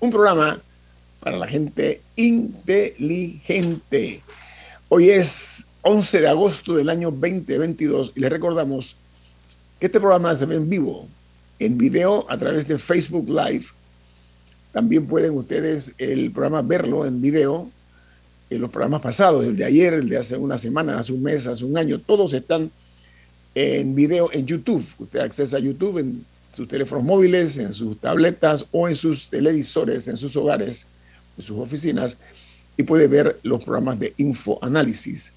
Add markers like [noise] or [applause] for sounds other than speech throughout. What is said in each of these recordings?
un programa para la gente inteligente. Hoy es 11 de agosto del año 2022 y les recordamos que este programa se ve en vivo, en video a través de Facebook Live. También pueden ustedes el programa verlo en video en los programas pasados, el de ayer, el de hace una semana, hace un mes, hace un año, todos están en video en YouTube. Usted accesa a YouTube en sus teléfonos móviles, en sus tabletas o en sus televisores, en sus hogares, en sus oficinas y puede ver los programas de infoanálisis.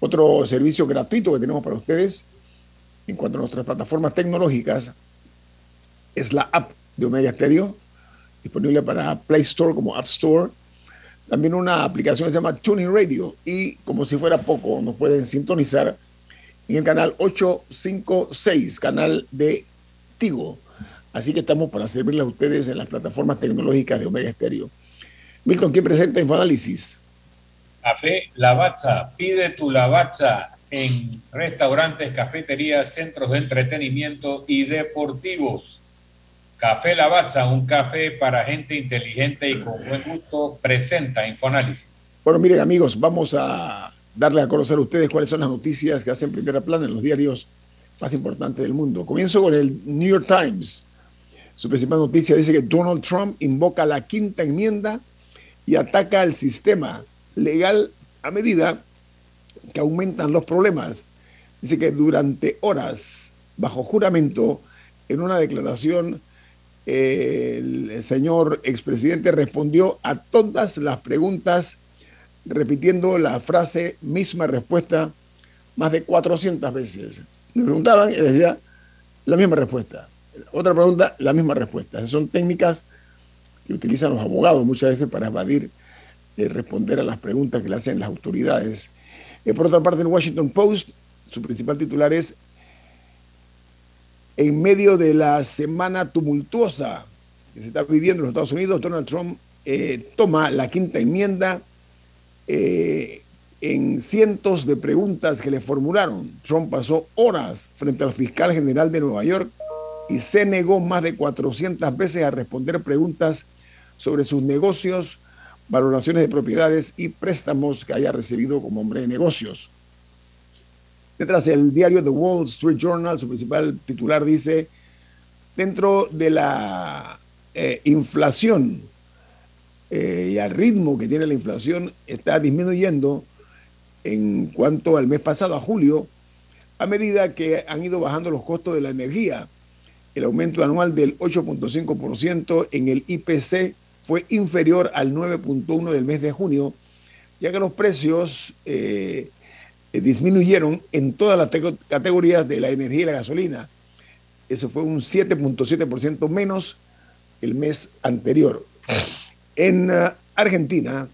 Otro servicio gratuito que tenemos para ustedes en cuanto a nuestras plataformas tecnológicas es la app de Omega Stereo, disponible para Play Store como App Store. También una aplicación que se llama Tuning Radio y como si fuera poco, nos pueden sintonizar en el canal 856, canal de Así que estamos para servirles a ustedes en las plataformas tecnológicas de Omega Stereo. Milton, ¿quién presenta Infoanálisis? Café Lavazza. Pide tu Lavazza en restaurantes, cafeterías, centros de entretenimiento y deportivos. Café Lavazza, un café para gente inteligente y con buen gusto, presenta Infoanálisis. Bueno, miren amigos, vamos a darle a conocer a ustedes cuáles son las noticias que hacen primera plana en los diarios más importantes del mundo. Comienzo con el New York Times. Su principal noticia dice que Donald Trump invoca la quinta enmienda y ataca al sistema legal a medida que aumentan los problemas. Dice que durante horas, bajo juramento, en una declaración, el señor expresidente respondió a todas las preguntas repitiendo la frase misma respuesta más de 400 veces. Me preguntaban y decía la misma respuesta. Otra pregunta, la misma respuesta. Son técnicas que utilizan los abogados muchas veces para evadir y responder a las preguntas que le hacen las autoridades. Eh, por otra parte, en Washington Post, su principal titular es En medio de la semana tumultuosa que se está viviendo en los Estados Unidos, Donald Trump eh, toma la quinta enmienda eh, en cientos de preguntas que le formularon. Trump pasó horas frente al fiscal general de Nueva York y se negó más de 400 veces a responder preguntas sobre sus negocios, valoraciones de propiedades y préstamos que haya recibido como hombre de negocios. Detrás el diario The Wall Street Journal, su principal titular dice, dentro de la eh, inflación eh, y al ritmo que tiene la inflación está disminuyendo en cuanto al mes pasado, a julio, a medida que han ido bajando los costos de la energía. El aumento anual del 8.5% en el IPC fue inferior al 9.1% del mes de junio, ya que los precios eh, disminuyeron en todas las categorías de la energía y la gasolina. Eso fue un 7.7% menos el mes anterior. En uh, Argentina,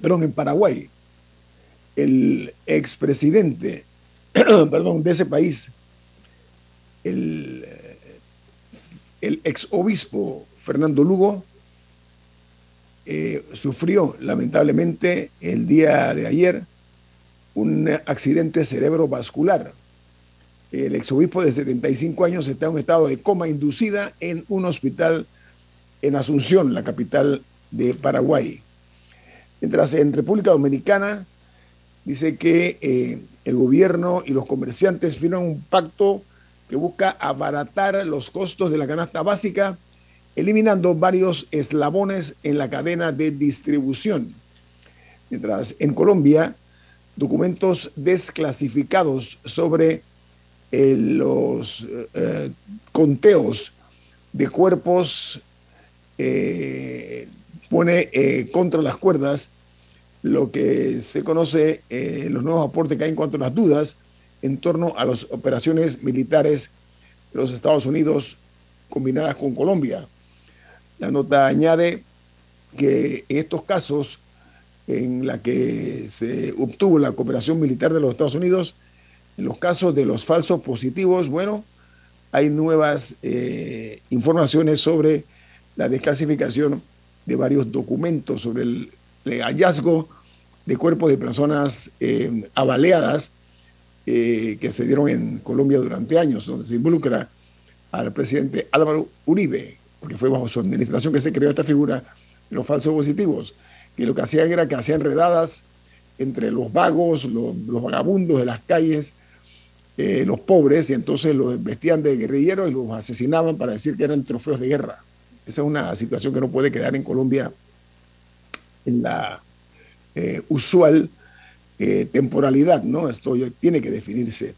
perdón, en Paraguay, el expresidente, [clears throat] perdón, de ese país, el, el exobispo Fernando Lugo, eh, sufrió lamentablemente el día de ayer un accidente cerebrovascular. El exobispo de 75 años está en un estado de coma inducida en un hospital en Asunción, la capital de Paraguay. Mientras en República Dominicana dice que eh, el gobierno y los comerciantes firman un pacto que busca abaratar los costos de la canasta básica, eliminando varios eslabones en la cadena de distribución. Mientras en Colombia documentos desclasificados sobre eh, los eh, conteos de cuerpos, pone contra las cuerdas lo que se conoce los nuevos aportes que hay en cuanto a las dudas en torno a las operaciones militares de los Estados Unidos combinadas con Colombia. La nota añade que en estos casos en la que se obtuvo la cooperación militar de los Estados Unidos, en los casos de los falsos positivos, bueno, hay nuevas eh, informaciones sobre la desclasificación de varios documentos sobre el, hallazgo de cuerpos de personas eh, avaleadas eh, que se dieron en Colombia durante años, donde se involucra al presidente Álvaro Uribe, porque fue bajo su administración que se creó esta figura de los falsos positivos, que lo que hacían era que hacían redadas entre los vagos, los, vagabundos de las calles, eh, los pobres, y entonces los vestían de guerrilleros y los asesinaban para decir que eran trofeos de guerra. Esa es una situación que no puede quedar en Colombia en la eh, usual eh, temporalidad, ¿no? Esto tiene que definirse,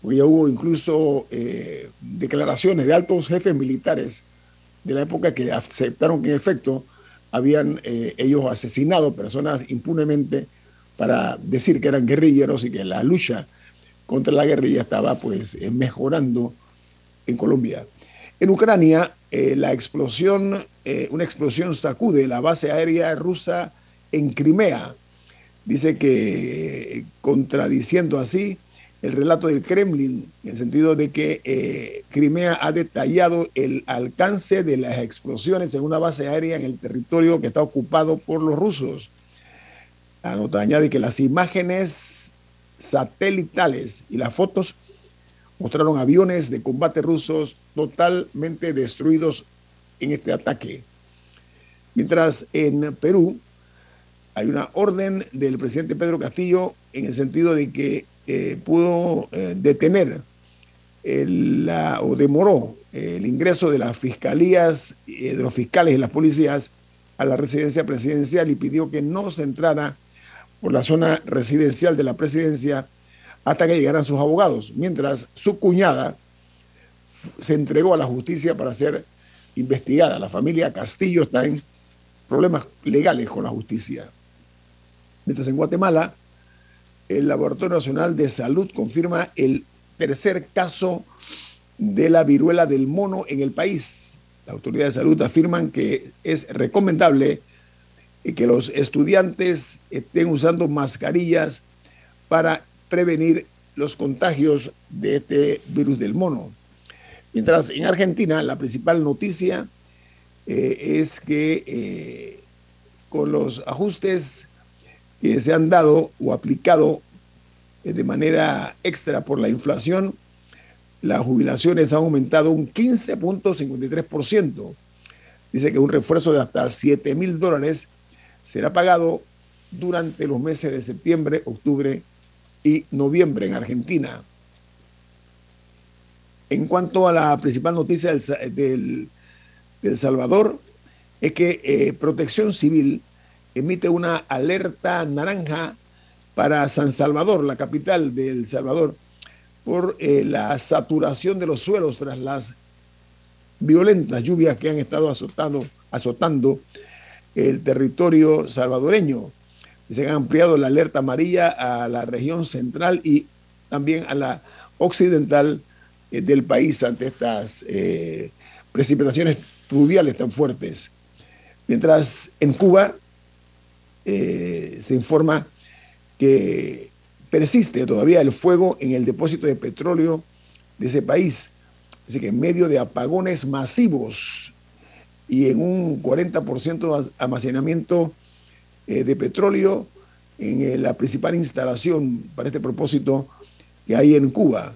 porque ya hubo incluso eh, declaraciones de altos jefes militares de la época que aceptaron que en efecto habían ellos asesinado personas impunemente para decir que eran guerrilleros y que la lucha contra la guerrilla estaba pues mejorando en Colombia. En Ucrania, la explosión, una explosión sacude la base aérea rusa en Crimea dice que contradiciendo así el relato del Kremlin, en el sentido de que eh, Crimea ha detallado el alcance de las explosiones en una base aérea en el territorio que está ocupado por los rusos. La nota añade que las imágenes satelitales y las fotos mostraron aviones de combate rusos totalmente destruidos en este ataque. Mientras en Perú, hay una orden del presidente Pedro Castillo en el sentido de que eh, pudo eh, detener la, o demoró el ingreso de las fiscalías, eh, de los fiscales y las policías a la residencia presidencial y pidió que no se entrara por la zona residencial de la presidencia hasta que llegaran sus abogados, mientras su cuñada se entregó a la justicia para ser investigada. La familia Castillo está en problemas legales con la justicia. Mientras en Guatemala, el Laboratorio Nacional de Salud confirma el tercer caso de la viruela del mono en el país. La autoridad de salud afirman que es recomendable que los estudiantes estén usando mascarillas para prevenir los contagios de este virus del mono. Mientras en Argentina la principal noticia eh, es que eh, con los ajustes que se han dado o aplicado eh, de manera extra por la inflación, las jubilaciones han aumentado un 15.53%. Dice que un refuerzo de hasta 7 mil dólares será pagado durante los meses de septiembre, octubre y noviembre en Argentina. En cuanto a la principal noticia del, del, Salvador, es que eh, Protección Civil emite una alerta naranja para San Salvador, la capital de El Salvador, por eh, la saturación de los suelos tras las violentas lluvias que han estado azotando, azotando el territorio salvadoreño. Se han ampliado la alerta amarilla a la región central y también a la occidental eh, del país ante estas eh, precipitaciones pluviales tan fuertes. Mientras en Cuba eh, se informa que persiste todavía el fuego en el depósito de petróleo de ese país. Así que en medio de apagones masivos y en un 40% de almacenamiento eh, de petróleo en eh, la principal instalación para este propósito que hay en Cuba.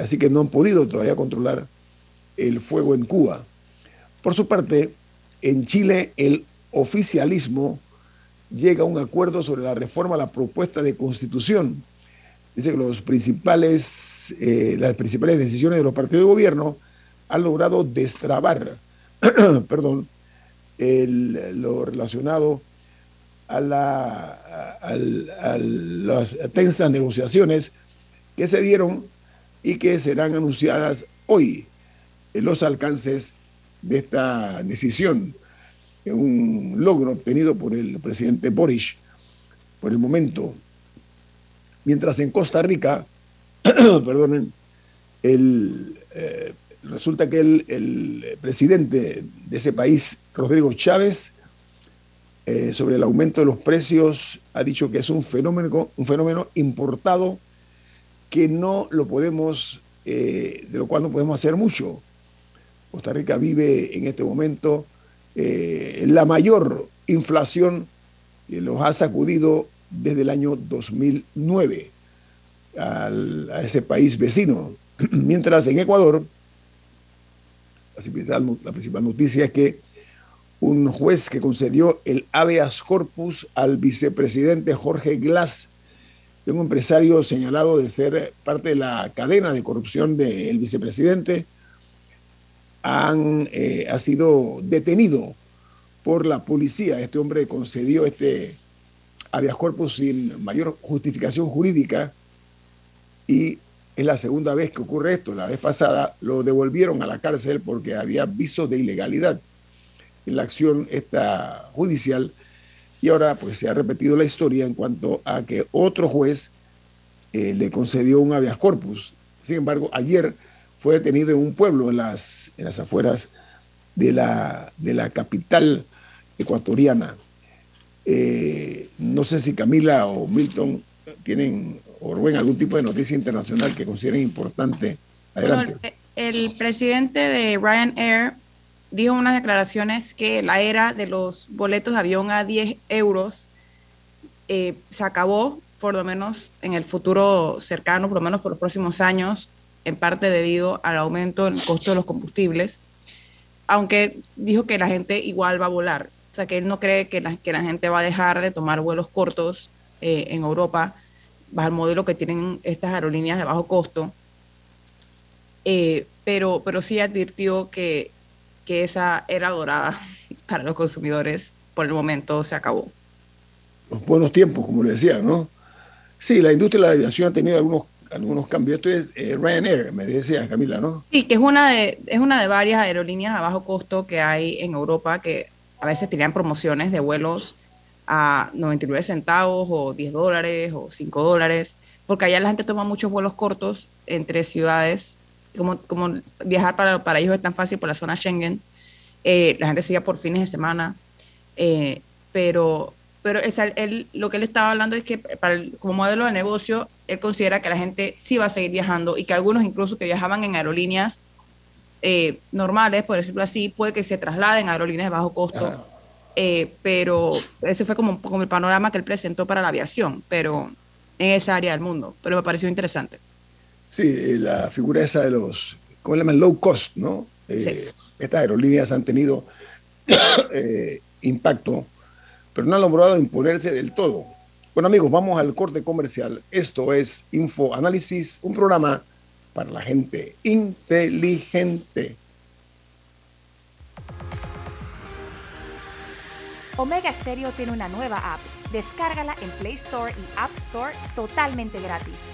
así que no han podido todavía controlar el fuego en Cuba. Por su parte, en Chile el oficialismo llega a un acuerdo sobre la reforma a la propuesta de constitución. Dice que los principales, eh, las principales decisiones de los partidos de gobierno han logrado destrabar [clears throat] perdón, lo relacionado a, la, a, las tensas negociaciones que se dieron y que serán anunciadas hoy en los alcances de esta decisión, un logro obtenido por el presidente Boris por el momento. Mientras en Costa Rica, [clears throat] perdonen, eh, resulta que el, presidente de ese país, Rodrigo Chávez, eh, sobre el aumento de los precios, ha dicho que es un fenómeno, un fenómeno importado que no lo podemos, eh, de lo cual no podemos hacer mucho. Costa Rica vive en este momento la mayor inflación que los ha sacudido desde el año 2009 a ese país vecino. [clears throat] Mientras en Ecuador, la principal noticia es que un juez que concedió el habeas corpus al vicepresidente Jorge Glass, un empresario señalado de ser parte de la cadena de corrupción del vicepresidente, eh, ha sido detenido por la policía. Este hombre concedió este habeas corpus sin mayor justificación jurídica y es la segunda vez que ocurre esto. La vez pasada lo devolvieron a la cárcel porque había visos de ilegalidad la acción esta judicial y ahora pues se ha repetido la historia en cuanto a que otro juez eh, le concedió un habeas corpus. Sin embargo, ayer fue detenido en un pueblo en las, en las afueras de la, de la capital ecuatoriana. Eh, no sé si Camila o Milton tienen o ven algún tipo de noticia internacional que consideren importante. Adelante. el, presidente de Ryanair dijo en unas declaraciones que la era de los boletos de avión a 10 euros eh, se acabó, por lo menos en el futuro cercano, por lo menos por los próximos años, en parte debido al aumento del costo de los combustibles, aunque dijo que la gente igual va a volar. O sea, que él no cree que la, que la gente va a dejar de tomar vuelos cortos eh, en Europa bajo el modelo que tienen estas aerolíneas de bajo costo. Eh, pero, pero sí advirtió que, que esa era dorada [laughs] para los consumidores por el momento se acabó. Los buenos tiempos, como le decía, ¿no? Sí, la industria de la aviación ha tenido algunos, algunos cambios. Esto es eh, Ryanair, me decía Camila, ¿no? Sí, que es una, de, es una de varias aerolíneas a bajo costo que hay en Europa que a veces tenían promociones de vuelos a 99 centavos o 10 dólares o 5 dólares, porque allá la gente toma muchos vuelos cortos entre ciudades, como, como viajar para, para ellos es tan fácil por la zona Schengen, eh, la gente sigue por fines de semana, eh, pero, pero él, lo que él estaba hablando es que para como modelo de negocio, él considera que la gente sí va a seguir viajando y que algunos incluso que viajaban en aerolíneas eh, normales, por decirlo así, puede que se trasladen a aerolíneas de bajo costo. Pero ese fue como, como el panorama que él presentó para la aviación, pero en esa área del mundo. Pero me pareció interesante. Sí, la figura esa de los, ¿cómo le llaman? Low cost, ¿no? Eh, estas aerolíneas han tenido [coughs] impacto, pero no han logrado imponerse del todo. Bueno amigos, vamos al corte comercial. Esto es Info Análisis, un programa para la gente inteligente. Omega Stereo tiene una nueva app. Descárgala en Play Store y App Store totalmente gratis.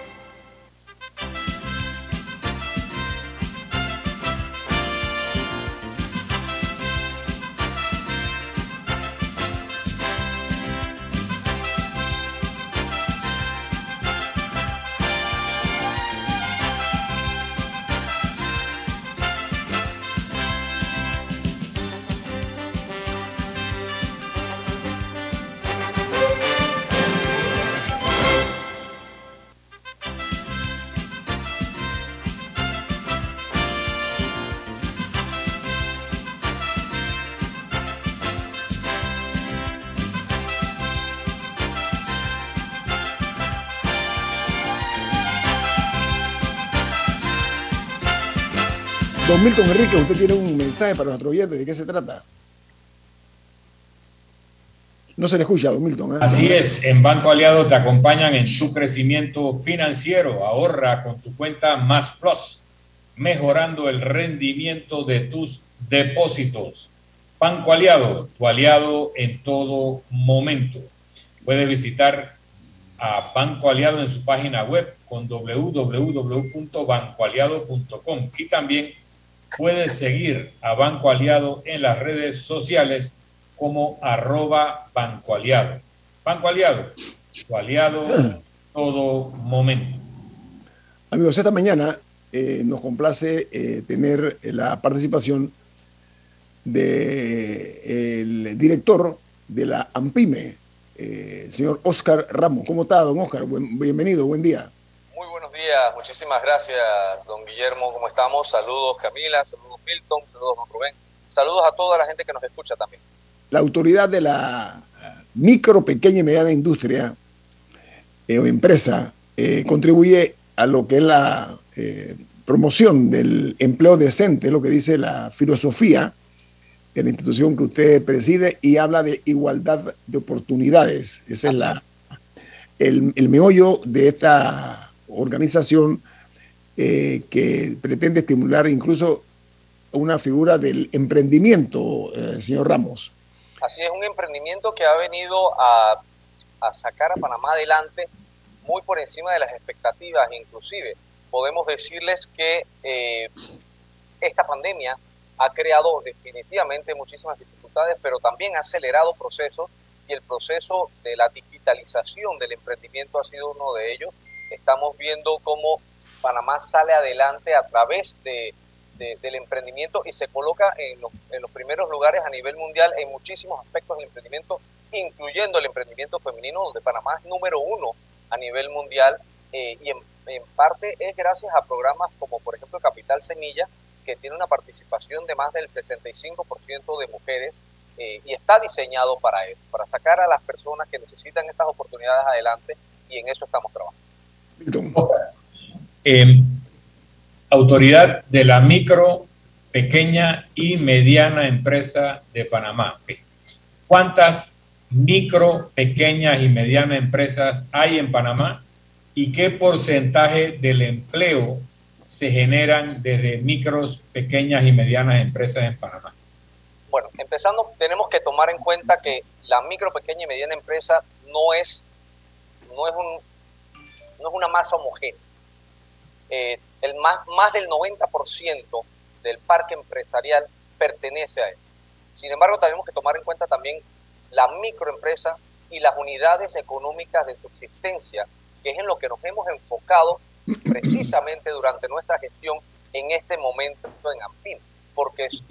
Milton Enrique, usted tiene un mensaje para nuestro oyente. ¿De qué se trata? No se le escucha, don Milton. ¿eh? Así es, en Banco Aliado te acompañan en tu crecimiento financiero. Ahorra con tu cuenta Más Plus, mejorando el rendimiento de tus depósitos. Banco Aliado, tu aliado en todo momento. Puedes visitar a Banco Aliado en su página web con www.bancoaliado.com y también puedes seguir a Banco Aliado en las redes sociales como arroba Banco Aliado. Banco Aliado, tu aliado todo momento. Amigos, esta mañana eh, nos complace eh, tener la participación del director de la AMPIME, eh, señor Oscar Ramos. ¿Cómo está, don Oscar? bienvenido, buen día. Días, muchísimas gracias, don Guillermo. ¿Cómo estamos? Saludos, Camila, saludos, Milton, saludos, don Rubén. Saludos a toda la gente que nos escucha también la autoridad de la micro, pequeña y mediana industria eh, o empresa eh, contribuye a lo que es la eh, promoción del empleo decente, es lo que dice la filosofía de la institución que usted preside y habla de igualdad de oportunidades. Ese es la, el, el, meollo de esta organización que pretende estimular incluso una figura del emprendimiento, señor Ramos. Así es un emprendimiento que ha venido a, sacar a Panamá adelante muy por encima de las expectativas. Inclusive podemos decirles que eh, esta pandemia ha creado definitivamente muchísimas dificultades, pero también ha acelerado procesos y el proceso de la digitalización del emprendimiento ha sido uno de ellos. Estamos viendo cómo Panamá sale adelante a través de del emprendimiento y se coloca en los, primeros lugares a nivel mundial en muchísimos aspectos del emprendimiento, incluyendo el emprendimiento femenino, donde Panamá es número uno a nivel mundial eh, y en, parte es gracias a programas como por ejemplo Capital Semilla, que tiene una participación de más del 65% de mujeres eh, y está diseñado para eso, para sacar a las personas que necesitan estas oportunidades adelante y en eso estamos trabajando. Eh, autoridad de la micro, pequeña y mediana empresa de Panamá. ¿Cuántas micro, pequeñas y medianas empresas hay en Panamá y qué porcentaje del empleo se generan desde micros, pequeñas y medianas empresas en Panamá? Bueno, empezando, tenemos que tomar en cuenta que la micro, pequeña y mediana empresa no es, no es, un, no es una masa homogénea. Eh, el más, más del 90% del parque empresarial pertenece a él. Sin embargo, tenemos que tomar en cuenta también la microempresa y las unidades económicas de subsistencia, que es en lo que nos hemos enfocado precisamente durante nuestra gestión en este momento en AMPIN, porque es,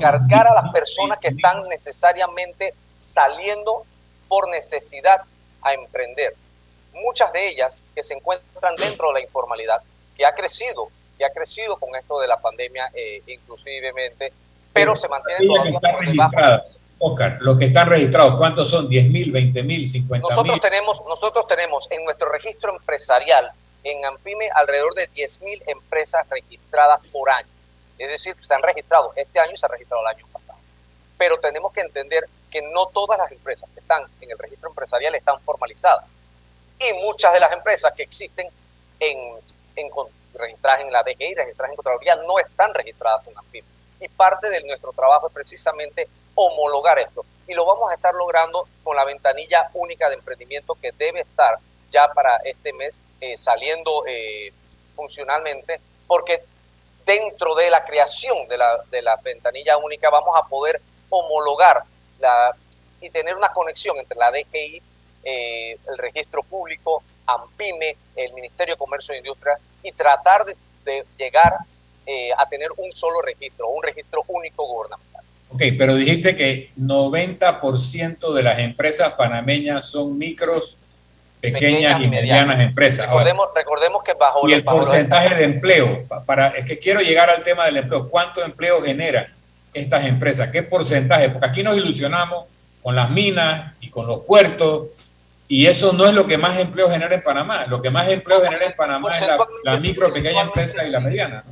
cargar a las personas que están necesariamente saliendo por necesidad a emprender. Muchas de ellas que se encuentran dentro de la informalidad que ha crecido, que ha crecido con esto de la pandemia eh, inclusivemente, pero se mantiene todavía por debajo. Oscar, los que están registrados, ¿cuántos son? ¿10 mil, 20 mil, 50 nosotros Tenemos, nosotros tenemos en nuestro registro empresarial, en AMPIME, alrededor de 10 mil empresas registradas por año. Es decir, se han registrado este año y se han registrado el año pasado. Pero tenemos que entender que no todas las empresas que están en el registro empresarial están formalizadas. Y muchas de las empresas que existen en, en, registradas en la DGI, registradas en Contraloría, no están registradas en AMPIM. Y parte de nuestro trabajo es precisamente homologar esto. Y lo vamos a estar logrando con la ventanilla única de emprendimiento que debe estar ya para este mes eh, saliendo eh, funcionalmente, porque dentro de la creación de la, de la ventanilla única vamos a poder homologar la, y tener una conexión entre la DGI, eh, el registro público, AMPIME, el Ministerio de Comercio e Industria, y tratar de, llegar eh, a tener un solo registro, un registro único gubernamental. Ok, pero dijiste que 90% de las empresas panameñas son micros, pequeñas, y medianas, empresas. Recordemos, recordemos que bajo... Y el porcentaje de empleo, para, es que quiero llegar al tema del empleo, ¿cuánto empleo generan estas empresas? ¿Qué porcentaje? Porque aquí nos ilusionamos con las minas y con los puertos y eso no es lo que más empleo genera en Panamá. Lo que más empleo genera en Panamá es la, micro, pequeña empresa y la mediana.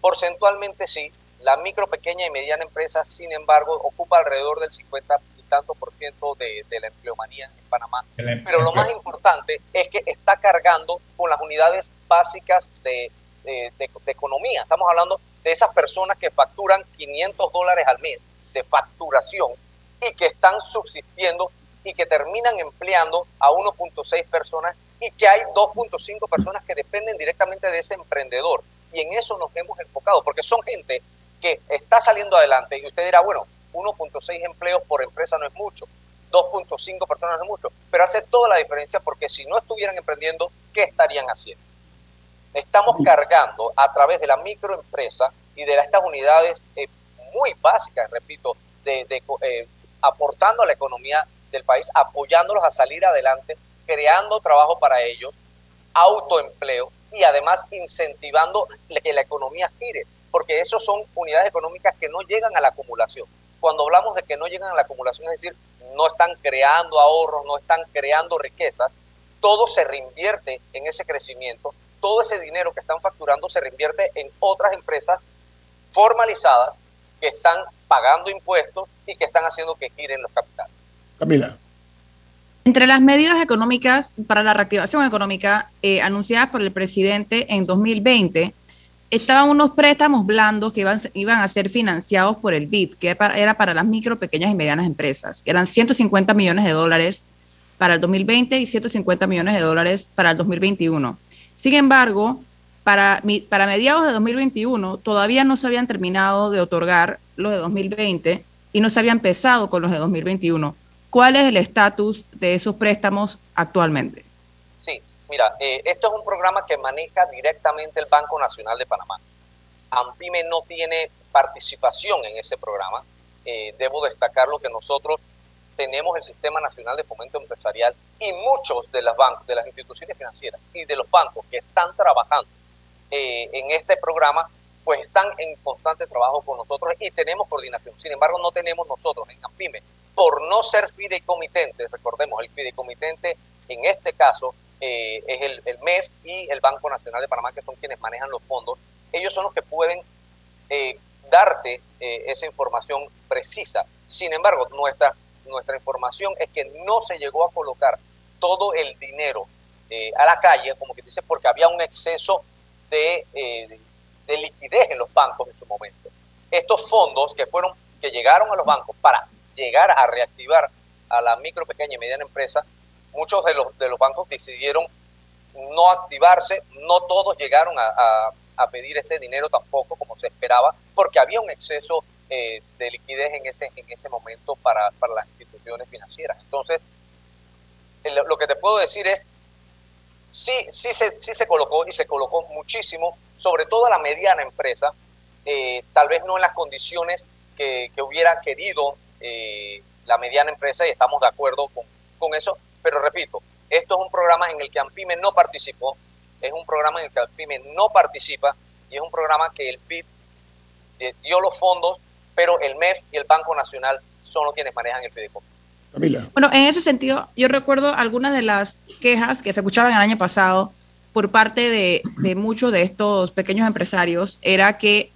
Porcentualmente sí, la micro, pequeña y mediana empresa, sin embargo, ocupa alrededor del 50 y tanto por ciento de, la empleomanía en Panamá. Pero lo más importante es que está cargando con las unidades básicas de, de, economía. Estamos hablando de esas personas que facturan 500 dólares al mes de facturación y que están subsistiendo y que terminan empleando a 1.6 personas y que hay 2.5 personas que dependen directamente de ese emprendedor. Y en eso nos hemos enfocado, porque son gente que está saliendo adelante y usted dirá, bueno, 1.6 empleos por empresa no es mucho, 2.5 personas no es mucho, pero hace toda la diferencia porque si no estuvieran emprendiendo, ¿qué estarían haciendo? Estamos cargando a través de la microempresa y de estas unidades eh, muy básicas, repito, de, eh, aportando a la economía del país, apoyándolos a salir adelante, creando trabajo para ellos, autoempleo y además incentivando que la economía gire, porque esos son unidades económicas que no llegan a la acumulación. Cuando hablamos de que no llegan a la acumulación, es decir, no están creando ahorros, no están creando riquezas, todo se reinvierte en ese crecimiento todo ese dinero que están facturando se reinvierte en otras empresas formalizadas que están pagando impuestos y que están haciendo que giren los capitales. Camila. Entre las medidas económicas para la reactivación económica eh, anunciadas por el presidente en 2020, estaban unos préstamos blandos que iban, iban a ser financiados por el BID, que era para las micro, pequeñas y medianas empresas, que eran 150 millones de dólares para el 2020 y 150 millones de dólares para el 2021. Sin embargo, para, para mediados de 2021 todavía no se habían terminado de otorgar los de 2020 y no se había empezado con los de 2021. ¿Cuál es el estatus de esos préstamos actualmente? Sí, mira, eh, esto es un programa que maneja directamente el Banco Nacional de Panamá. AMPIME no tiene participación en ese programa. Eh, debo destacar lo que nosotros tenemos el Sistema Nacional de Fomento Empresarial y muchos de las bancos, de las instituciones financieras y de los bancos que están trabajando eh, en este programa, pues están en constante trabajo con nosotros y tenemos coordinación. Sin embargo, no tenemos nosotros en AMPIME, por no ser fideicomitentes, recordemos, el fideicomitente en este caso eh, es el, MEF y el Banco Nacional de Panamá, que son quienes manejan los fondos, ellos son los que pueden eh, darte esa información precisa. Sin embargo, nuestra nuestra información es que no se llegó a colocar todo el dinero eh, a la calle, como que dice, porque había un exceso de, eh, de, liquidez en los bancos en su momento. Estos fondos que fueron, que llegaron a los bancos para llegar a reactivar a la micro, pequeña y mediana empresa, muchos de los, de los bancos decidieron no activarse, no todos llegaron a, a pedir este dinero tampoco como se esperaba, porque había un exceso eh, de liquidez en ese, en ese momento para, para las instituciones financieras. Entonces, lo que te puedo decir es, sí, sí, se, sí se colocó y se colocó muchísimo, sobre todo a la mediana empresa, eh, tal vez no en las condiciones que, que hubiera querido eh, la mediana empresa y estamos de acuerdo con, con eso, pero repito, esto es un programa en el que AMPIME no participó, es un programa en el que AMPIME no participa y es un programa que el PIB dio los fondos pero el MEF y el Banco Nacional son los quienes manejan el fideicomiso. Camila. Bueno, en ese sentido, yo recuerdo algunas de las quejas que se escuchaban el año pasado por parte de, muchos de estos pequeños empresarios, era que,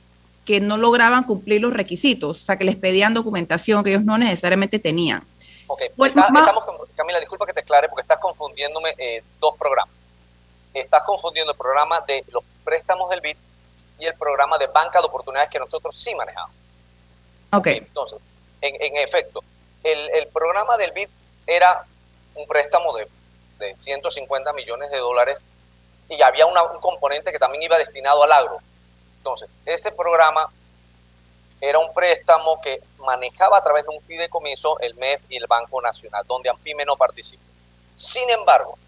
que no lograban cumplir los requisitos, o sea, que les pedían documentación que ellos no necesariamente tenían. Ok, estamos, Camila, disculpa que te aclare porque estás confundiéndome eh, dos programas. Estás confundiendo el programa de los préstamos del BID y el programa de banca de oportunidades que nosotros sí manejamos. Ok. Entonces, en, efecto, el, programa del BID era un préstamo de, de 150 millones de dólares y había un componente que también iba destinado al agro. Entonces, ese programa era un préstamo que manejaba a través de un fideicomiso el MEF y el Banco Nacional, donde AMPIME no participó. Sin embargo,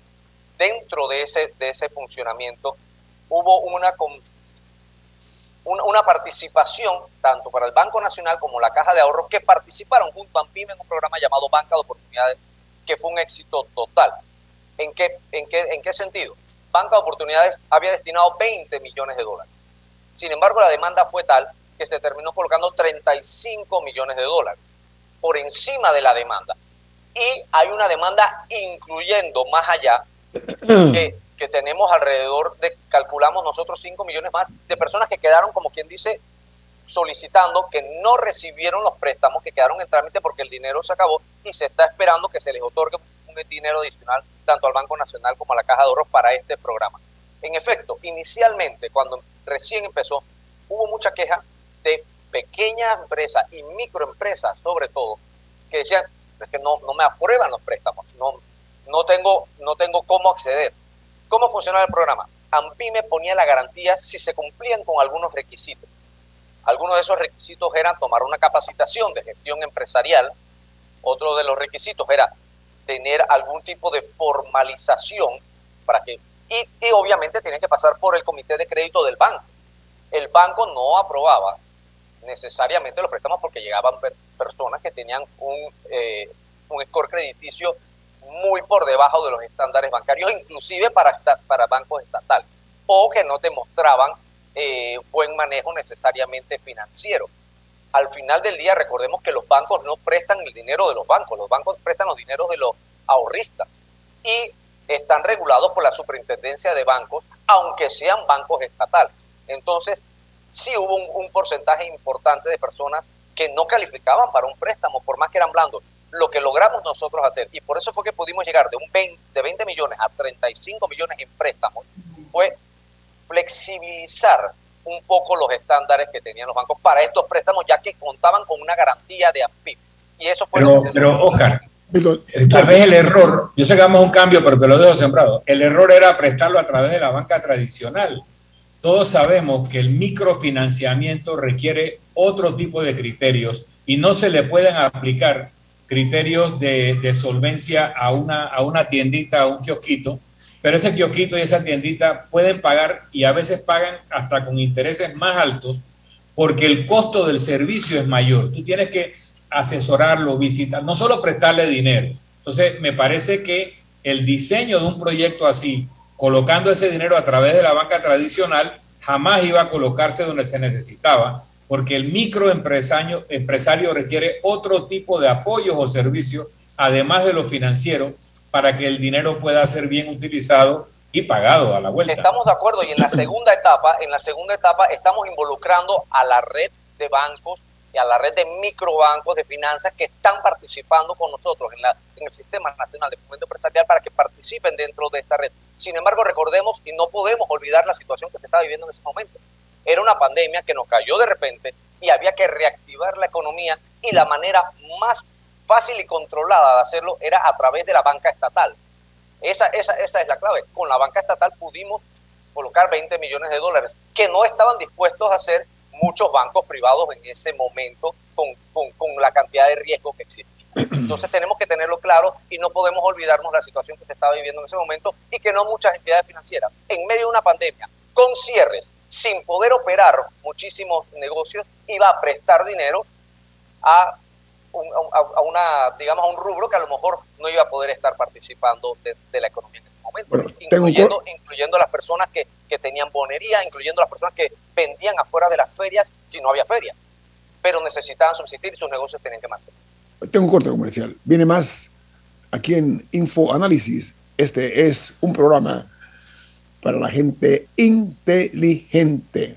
dentro de ese, de ese funcionamiento hubo una, una, participación tanto para el Banco Nacional como la Caja de Ahorros que participaron junto a AMPIME en un programa llamado Banca de Oportunidades que fue un éxito total. ¿En qué, en qué, en qué sentido? Banca de Oportunidades había destinado 20 millones de dólares. Sin embargo, la demanda fue tal que se terminó colocando 35 millones de dólares por encima de la demanda. Y hay una demanda incluyendo más allá [clears throat] que que tenemos alrededor de, calculamos nosotros 5 millones más de personas que quedaron, como quien dice, solicitando que no recibieron los préstamos, que quedaron en trámite porque el dinero se acabó y se está esperando que se les otorgue un dinero adicional tanto al Banco Nacional como a la Caja de Ahorros para este programa. En efecto, inicialmente, cuando recién empezó, hubo mucha queja de pequeñas empresas y microempresas, sobre todo, que decían es que no, no me aprueban los préstamos, no, no, tengo, no tengo cómo acceder. ¿Cómo funcionaba el programa? AMPIME ponía la garantía si se cumplían con algunos requisitos. Algunos de esos requisitos eran tomar una capacitación de gestión empresarial. Otro de los requisitos era tener algún tipo de formalización para que y, obviamente tienen que pasar por el comité de crédito del banco. El banco no aprobaba necesariamente los préstamos porque llegaban personas que tenían un, eh, un score crediticio muy por debajo de los estándares bancarios, inclusive para, para bancos estatales, o que no demostraban eh, buen manejo necesariamente financiero. Al final del día, recordemos que los bancos no prestan el dinero de los bancos, los bancos prestan los dineros de los ahorristas y están regulados por la superintendencia de bancos, aunque sean bancos estatales. Entonces, sí hubo un, porcentaje importante de personas que no calificaban para un préstamo, por más que eran blandos. Lo que logramos nosotros hacer, y por eso fue que pudimos llegar de, un 20, de 20 millones a 35 millones en préstamos, fue flexibilizar un poco los estándares que tenían los bancos para estos préstamos, ya que contaban con una garantía de AMPIP. Y eso fue pero, lo que se Pero, Oscar, tal vez el error, yo sé que vamos a un cambio, pero te lo dejo sembrado. El error era prestarlo a través de la banca tradicional. Todos sabemos que el microfinanciamiento requiere otro tipo de criterios y no se le pueden aplicar criterios de, solvencia a una, a una tiendita, a un kiosquito, pero ese kiosquito y esa tiendita pueden pagar y a veces pagan hasta con intereses más altos porque el costo del servicio es mayor. Tú tienes que asesorarlo, visitar, no solo prestarle dinero. Entonces, me parece que el diseño de un proyecto así, colocando ese dinero a través de la banca tradicional, jamás iba a colocarse donde se necesitaba, porque el microempresario empresario requiere otro tipo de apoyos o servicios, además de lo financiero, para que el dinero pueda ser bien utilizado y pagado a la vuelta. Estamos de acuerdo y en la segunda etapa, en la segunda etapa estamos involucrando a la red de bancos y a la red de microbancos de finanzas que están participando con nosotros en, la, en el Sistema Nacional de Fomento Empresarial para que participen dentro de esta red. Sin embargo, recordemos y no podemos olvidar la situación que se está viviendo en ese momento. Era una pandemia que nos cayó de repente y había que reactivar la economía y la manera más fácil y controlada de hacerlo era a través de la banca estatal. Esa, esa, esa es la clave. Con la banca estatal pudimos colocar 20 millones de dólares que no estaban dispuestos a hacer muchos bancos privados en ese momento con, con, la cantidad de riesgo que existía. Entonces tenemos que tenerlo claro y no podemos olvidarnos la situación que se estaba viviendo en ese momento y que no muchas entidades financieras, en medio de una pandemia, con cierres, sin poder operar muchísimos negocios, iba a prestar dinero a, a, una, digamos, a un rubro que a lo mejor no iba a poder estar participando de, la economía en ese momento, incluyendo, incluyendo las personas que, que tenían bonería, incluyendo las personas que vendían afuera de las ferias si no había feria, pero necesitaban subsistir y sus negocios tenían que mantener. Tengo un corte comercial. Viene más aquí en Info Análisis. Este es un programa para la gente inteligente.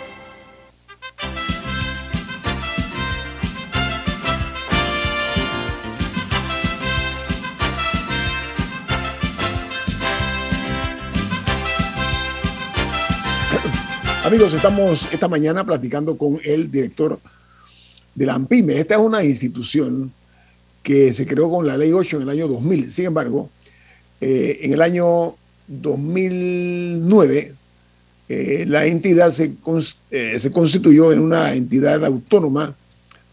Amigos, estamos esta mañana platicando con el director de la AMPIME. Esta es una institución que se creó con la ley 8 en el año 2000. Sin embargo, eh, en el año 2009, eh, la entidad se, eh, se, constituyó en una entidad autónoma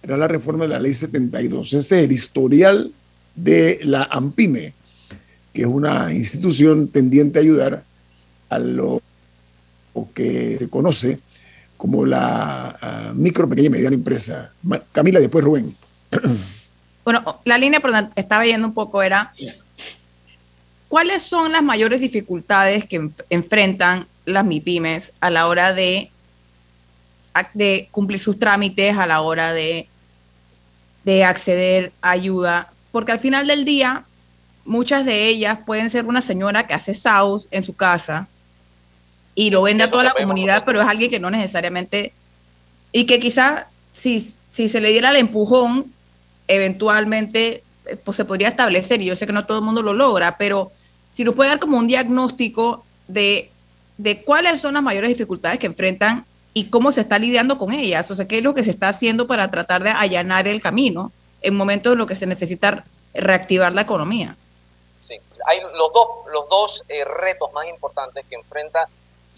tras la reforma de la ley 72. Ese es el historial de la AMPIME, que es una institución tendiente a ayudar a que se conoce como la ah, micro, pequeña y mediana empresa. Camila, después Rubén. [clears throat] Bueno, la línea estaba yendo un poco era, ¿cuáles son las mayores dificultades que enfrentan las MIPIMES a la hora de, de cumplir sus trámites, a la hora de, de acceder a ayuda? Porque al final del día, muchas de ellas pueden ser una señora que hace SAUS en su casa, y lo vende a toda la comunidad, pero es alguien que no necesariamente, y que quizás si, si se le diera el empujón, eventualmente eh, pues se podría establecer, y yo sé que no todo el mundo lo logra, pero si nos puede dar como un diagnóstico de, de cuáles son las mayores dificultades que enfrentan y cómo se está lidiando con ellas, o sea, qué es lo que se está haciendo para tratar de allanar el camino en momentos en los que se necesita reactivar la economía. Sí, hay los dos, los dos eh, retos más importantes que enfrenta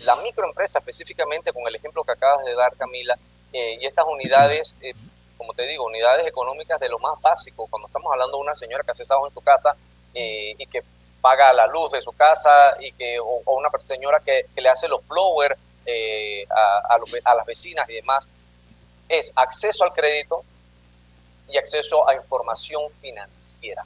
la microempresa específicamente, con el ejemplo que acabas de dar, Camila, eh, y estas unidades, eh, como te digo, unidades económicas de lo más básico, cuando estamos hablando de una señora que hace estado en su casa eh, y que paga la luz de su casa, y que, o, una señora que, le hace los blowers a, a las vecinas y demás, es acceso al crédito y acceso a información financiera.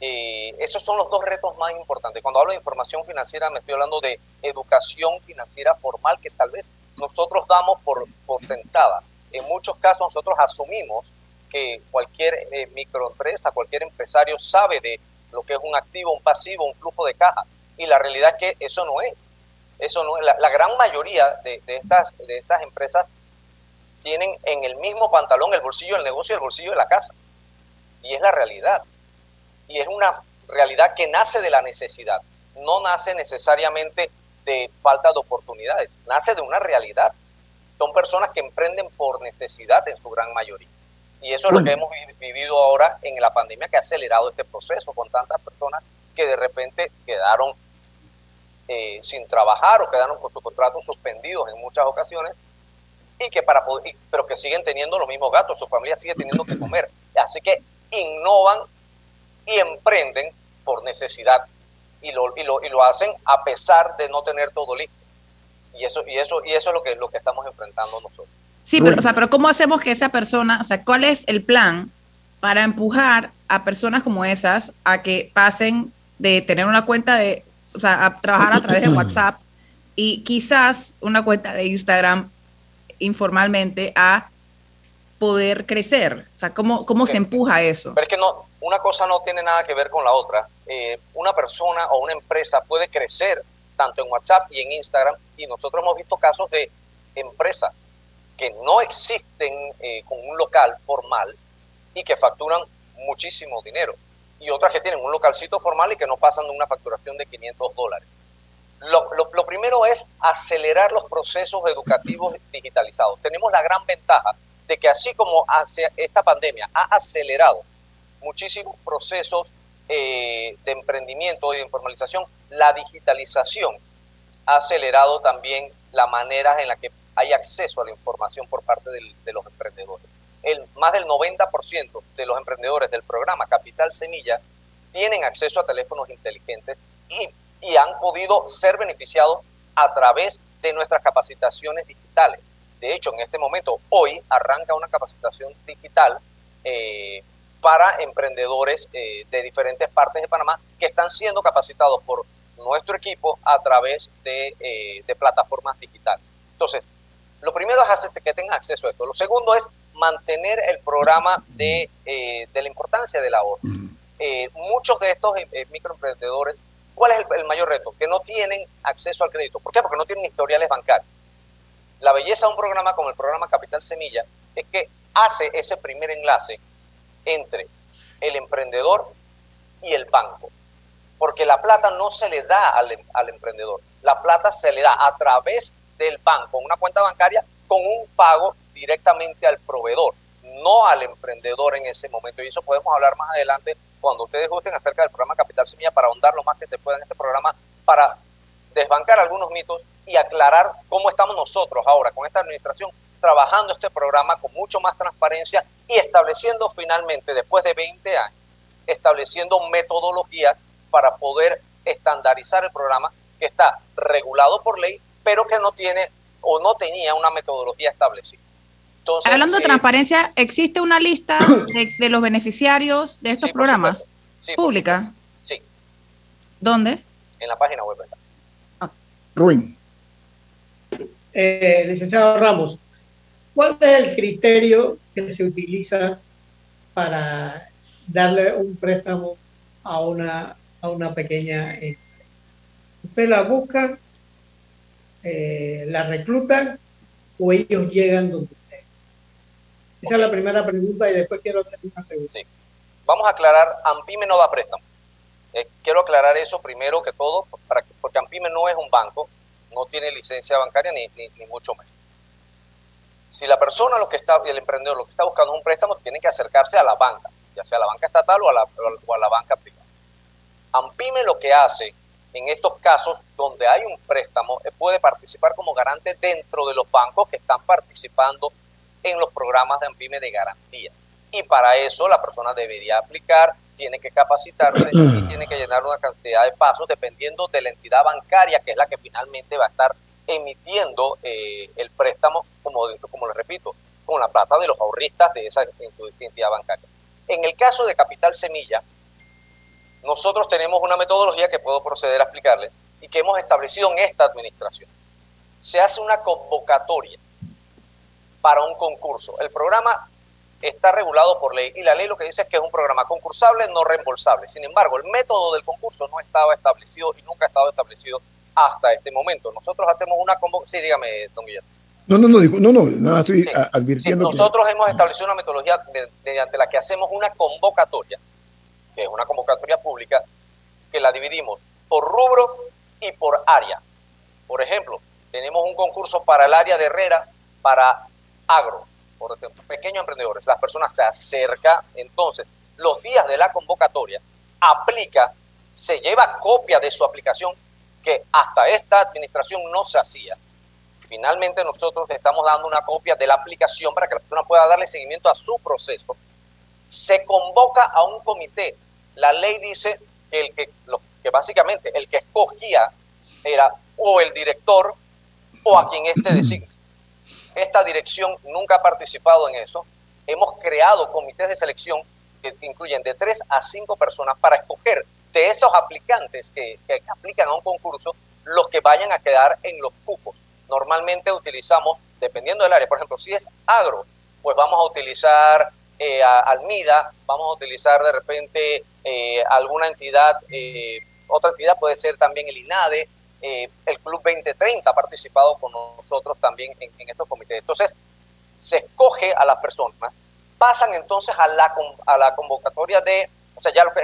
Eh, esos son los dos retos más importantes. Cuando hablo de información financiera, me estoy hablando de educación financiera formal que tal vez nosotros damos por, sentada. En muchos casos nosotros asumimos que cualquier eh, microempresa, cualquier empresario sabe de lo que es un activo, un pasivo, un flujo de caja. Y la realidad es que eso no es. Eso no es. La, gran mayoría de estas empresas tienen en el mismo pantalón el bolsillo del negocio y el bolsillo de la casa. Y es la realidad y es una realidad que nace de la necesidad, no nace necesariamente de falta de oportunidades, nace de una realidad. Son personas que emprenden por necesidad en su gran mayoría. Y eso es lo que hemos vivido ahora en la pandemia que ha acelerado este proceso con tantas personas que de repente quedaron eh, sin trabajar o quedaron con sus contratos suspendidos en muchas ocasiones y que para poder, pero que siguen teniendo los mismos gastos, su familia sigue teniendo que comer. Así que innovan y emprenden por necesidad y lo, y lo, y lo hacen a pesar de no tener todo listo. Y eso, y eso, y eso es lo que, lo que estamos enfrentando nosotros. Sí, pero, o sea, pero ¿cómo hacemos que esa persona, o sea, cuál es el plan para empujar a personas como esas a que pasen de tener una cuenta de, o sea, a trabajar a través de [coughs] WhatsApp y quizás una cuenta de Instagram informalmente a poder crecer? O sea, ¿cómo, cómo se empuja eso? Pero es que no, una cosa no tiene nada que ver con la otra. Eh, una persona o una empresa puede crecer tanto en WhatsApp y en Instagram y nosotros hemos visto casos de empresas que no existen eh, con un local formal y que facturan muchísimo dinero y otras que tienen un localcito formal y que no pasan de una facturación de 500 dólares. Lo, lo, lo primero es acelerar los procesos educativos digitalizados. Tenemos la gran ventaja de que así como esta pandemia ha acelerado muchísimos procesos eh, de emprendimiento y de informalización, la digitalización ha acelerado también la manera en la que hay acceso a la información por parte de los emprendedores. El, más del 90% de los emprendedores del programa Capital Semilla tienen acceso a teléfonos inteligentes y, han podido ser beneficiados a través de nuestras capacitaciones digitales. De hecho, en este momento, hoy arranca una capacitación digital eh, para emprendedores eh, de diferentes partes de Panamá que están siendo capacitados por nuestro equipo a través de, eh, de plataformas digitales. Entonces, lo primero es hacer que tengan acceso a esto. Lo segundo es mantener el programa de, de la importancia del ahorro. muchos de estos microemprendedores, ¿cuál es el, el mayor reto? Que no tienen acceso al crédito. ¿Por qué? Porque no tienen historiales bancarios. La belleza de un programa como el programa Capital Semilla es que hace ese primer enlace entre el emprendedor y el banco. Porque la plata no se le da al, emprendedor, la plata se le da a través del banco, una cuenta bancaria con un pago directamente al proveedor, no al emprendedor en ese momento. Y eso podemos hablar más adelante cuando ustedes gusten acerca del programa Capital Semilla para ahondar lo más que se pueda en este programa, para desbancar algunos mitos y aclarar cómo estamos nosotros ahora con esta administración trabajando este programa con mucho más transparencia y estableciendo finalmente, después de 20 años, estableciendo metodologías para poder estandarizar el programa que está regulado por ley, pero que no tiene o no tenía una metodología establecida. Entonces, Hablando de eh, transparencia, ¿existe una lista [coughs] de, los beneficiarios de estos programas? ¿Pública? Sí. ¿Dónde? En la página web. Ah. Ruin. Eh, licenciado Ramos, ¿cuál es el criterio que se utiliza para darle un préstamo a una, a una pequeña empresa? ¿Usted la busca, eh, la reclutan o ellos llegan donde usted? Esa es la primera pregunta y después quiero hacer una segunda. Vamos a aclarar, AMPIME no da préstamo. Eh, quiero aclarar eso primero que todo, para porque AMPIME no es un banco, no tiene licencia bancaria ni, ni, mucho menos. Si la persona, lo que está, el emprendedor, lo que está buscando un préstamo, tiene que acercarse a la banca, ya sea a la banca estatal o a la, o a la banca privada. AMPIME lo que hace en estos casos donde hay un préstamo, eh, puede participar como garante dentro de los bancos que están participando en los programas de AMPIME de garantía. Y para eso la persona debería aplicar, tiene que capacitarse y tiene que llenar una cantidad de pasos dependiendo de la entidad bancaria, que es la que finalmente va a estar emitiendo eh, el préstamo, como, como les repito, con la plata de los ahorristas de esa entidad bancaria. En el caso de Capital Semilla, nosotros tenemos una metodología que puedo proceder a explicarles y que hemos establecido en esta administración. Se hace una convocatoria para un concurso. El programa está regulado por ley y la ley lo que dice es que es un programa concursable, no reembolsable. Sin embargo, el método del concurso no estaba establecido y nunca ha estado establecido hasta este momento. Nosotros hacemos una convocatoria. Sí, dígame, don Guillermo. No, no, no, no, no, nada estoy advirtiendo. nosotros hemos establecido una metodología mediante la que hacemos una convocatoria que es una convocatoria pública, que la dividimos por rubro y por área. Por ejemplo, tenemos un concurso para el área de Herrera, para agro, por ejemplo, pequeños emprendedores. Las personas se acercan, entonces, los días de la convocatoria, aplica, se lleva copia de su aplicación, que hasta esta administración no se hacía. Finalmente nosotros estamos dando una copia de la aplicación para que la persona pueda darle seguimiento a su proceso se convoca a un comité. La ley dice que, el que, básicamente el que escogía era o el director o a quien éste designe. Esta dirección nunca ha participado en eso. Hemos creado comités de selección que incluyen de tres a cinco personas para escoger esos aplicantes que, que aplican a un concurso los que vayan a quedar en los cupos. Normalmente utilizamos, dependiendo del área, por ejemplo, si es agro, pues vamos a utilizar eh, Almida, vamos a utilizar de repente eh, alguna entidad, eh, otra entidad puede ser también el INADE, el Club 2030 ha participado con nosotros también en, estos comités. Entonces, se escoge a las personas, pasan entonces a la, a la convocatoria de, o sea, ya los,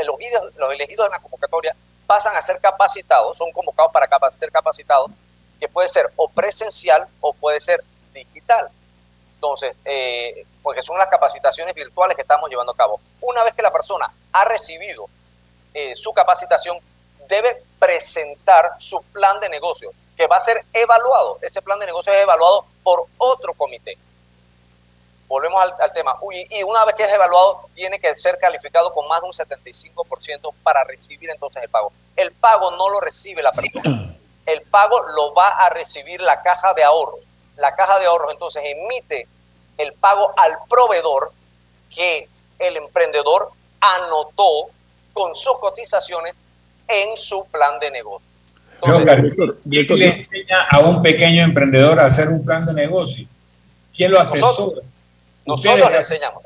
los elegidos en la convocatoria pasan a ser capacitados, son convocados para ser capacitados, que puede ser o presencial o puede ser digital. Entonces, eh, porque son las capacitaciones virtuales que estamos llevando a cabo. Una vez que la persona ha recibido eh, su capacitación, debe presentar su plan de negocio, que va a ser evaluado. Ese plan de negocio es evaluado por otro comité. Volvemos al, tema. y una vez que es evaluado, tiene que ser calificado con más de un 75% para recibir entonces el pago. El pago no lo recibe la persona. El pago lo va a recibir la caja de ahorros la caja de ahorros entonces emite el pago al proveedor que el emprendedor anotó con sus cotizaciones en su plan de negocio. ¿Quién le enseña a un pequeño emprendedor a hacer un plan de negocio? ¿Quién lo asesora? Nosotros, le enseñamos.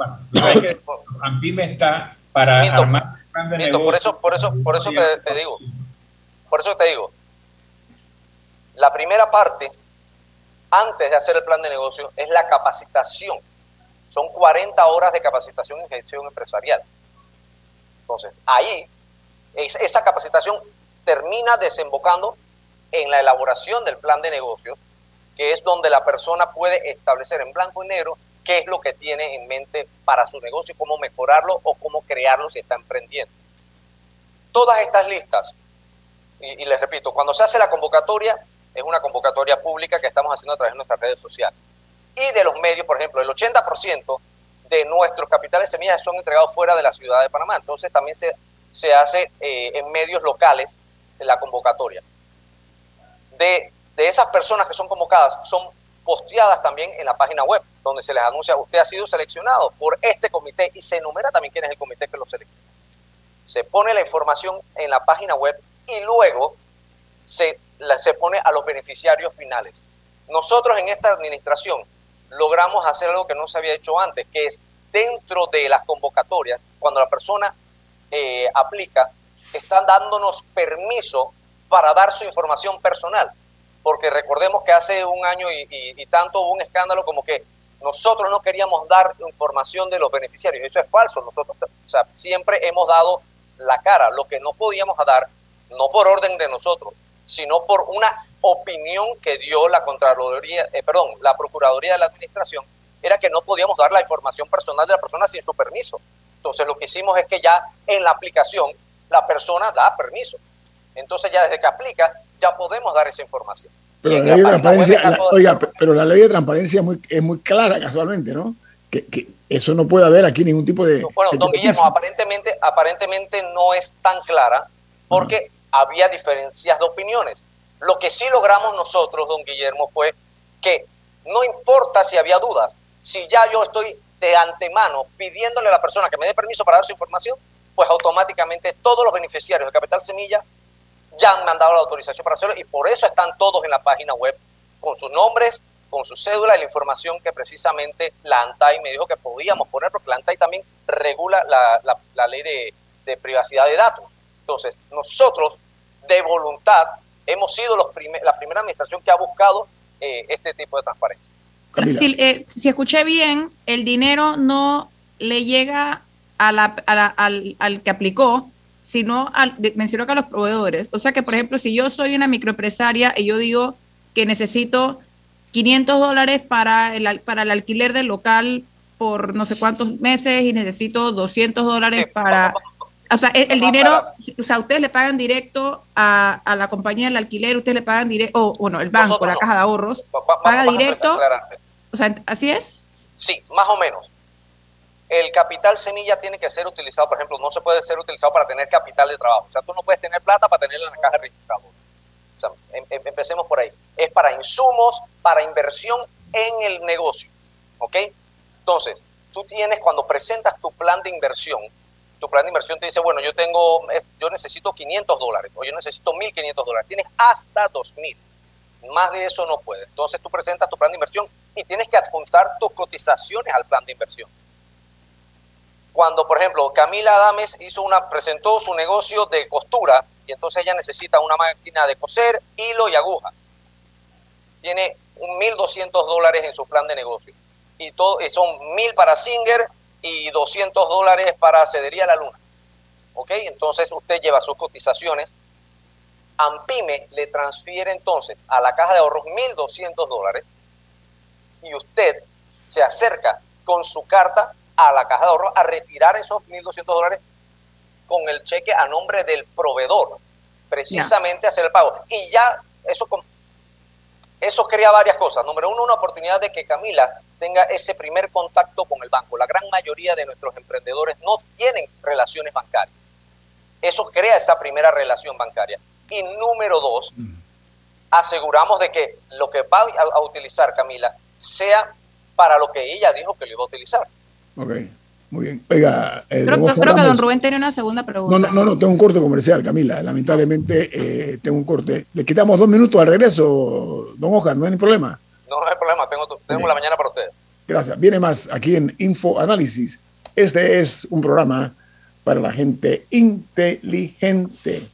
Ampime está para armar un plan de negocio. Por eso, por eso, por eso te, te digo, por eso te digo, la primera parte antes de hacer el plan de negocio es la capacitación. Son 40 horas de capacitación en gestión empresarial. Entonces, ahí, esa capacitación termina desembocando en la elaboración del plan de negocio, que es donde la persona puede establecer en blanco y negro qué es lo que tiene en mente para su negocio cómo mejorarlo o cómo crearlo si está emprendiendo. Todas estas listas, y, les repito, cuando se hace la convocatoria, es una convocatoria pública que estamos haciendo a través de nuestras redes sociales. Y de los medios, por ejemplo, el 80% de nuestros capitales semillas son entregados fuera de la ciudad de Panamá. Entonces también se, se hace eh, en medios locales la convocatoria. De, de esas personas que son convocadas, son posteadas también en la página web, donde se les anuncia, usted ha sido seleccionado por este comité y se enumera también quién es el comité que lo selecciona. Se pone la información en la página web y luego se, se pone a los beneficiarios finales. Nosotros en esta administración logramos hacer algo que no se había hecho antes, que es dentro de las convocatorias, cuando la persona eh, aplica, están dándonos permiso para dar su información personal. Porque recordemos que hace un año y, tanto hubo un escándalo como que nosotros no queríamos dar información de los beneficiarios. Eso es falso. Nosotros siempre hemos dado la cara. Lo que no podíamos dar, no por orden de nosotros, sino por una opinión que dio la Contraloría, eh, perdón, la Procuraduría de la Administración, era que no podíamos dar la información personal de la persona sin su permiso. Entonces lo que hicimos es que ya en la aplicación la persona da permiso. Entonces ya desde que aplica ya podemos dar esa información. Pero la, ley de transparencia, oiga, pero la ley de transparencia muy, es muy clara casualmente, ¿no? Que, que, eso no puede haber aquí ningún tipo de... Bueno, don Guillermo, aparentemente, aparentemente no es tan clara porque había diferencias de opiniones. Lo que sí logramos nosotros, don Guillermo, fue que no importa si había dudas, si ya yo estoy de antemano pidiéndole a la persona que me dé permiso para dar su información, pues automáticamente todos los beneficiarios de Capital Semilla ya han mandado la autorización para hacerlo y por eso están todos en la página web con sus nombres, con su cédula y la información que precisamente la ANTAI me dijo que podíamos poner, porque la ANTAI también regula la, ley de, privacidad de datos. Entonces, nosotros de voluntad hemos sido los la primera administración que ha buscado eh, este tipo de transparencia. Si, eh, si, escuché bien, el dinero no le llega a la, al, al, que aplicó, sino al, mencionó que a los proveedores. O sea que, por ejemplo, si yo soy una microempresaria y yo digo que necesito 500 dólares para el, para el alquiler del local por no sé cuántos meses y necesito 200 dólares para... O sea, el, dinero, o sea, ustedes le pagan directo a, a, la compañía del alquiler, ustedes le pagan directo, o bueno, el banco, la caja de ahorros, paga directo. O sea, ¿así es? Sí, más o menos. El capital semilla tiene que ser utilizado, por ejemplo, no se puede ser utilizado para tener capital de trabajo. O sea, tú no puedes tener plata para tenerla en la caja registrada. O sea, em, em, empecemos por ahí. Es para insumos, para inversión en el negocio. ¿Ok? Entonces, tú tienes, cuando presentas tu plan de inversión, tu plan de inversión te dice, bueno, yo tengo, yo necesito 500 dólares o yo necesito 1.500 dólares. Tienes hasta 2.000. Más de eso no puedes. Entonces tú presentas tu plan de inversión y tienes que adjuntar tus cotizaciones al plan de inversión. Cuando, por ejemplo, Camila Adames hizo una, presentó su negocio de costura y entonces ella necesita una máquina de coser, hilo y aguja. Tiene un 1.200 dólares en su plan de negocio. Y, todo, son 1.000 para Singer y 200 dólares para Cedería La Luna. ¿Ok? Entonces usted lleva sus cotizaciones. Ampime le transfiere entonces a la caja de ahorros 1.200 dólares y usted se acerca con su carta a la caja de ahorros a retirar esos 1.200 dólares con el cheque a nombre del proveedor, precisamente hacer el pago. Y ya eso, eso crea varias cosas. Número uno, una oportunidad de que Camila tenga ese primer contacto con el banco. La gran mayoría de nuestros emprendedores no tienen relaciones bancarias. Eso crea esa primera relación bancaria. Y número dos, aseguramos de que lo que va a, utilizar Camila sea para lo que ella dijo que lo iba a utilizar. Ok, muy bien. Oiga, eh, creo, creo que don Rubén tiene una segunda pregunta. No, no, no, tengo un corte comercial, Camila. Lamentablemente eh, tengo un corte. Le quitamos dos minutos al regreso, don Oscar, no hay problema. No, no hay problema, tengo, tengo la mañana para ustedes. Gracias. Viene más aquí en Info Análisis. Este es un programa para la gente inteligente.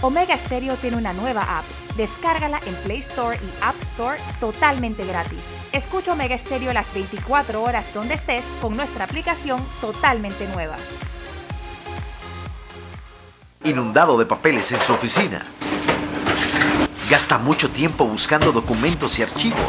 Omega Stereo tiene una nueva app. Descárgala en Play Store y App Store totalmente gratis. Escucha Omega Stereo las 24 horas donde estés con nuestra aplicación totalmente nueva. Inundado de papeles en su oficina Gasta mucho tiempo buscando documentos y archivos.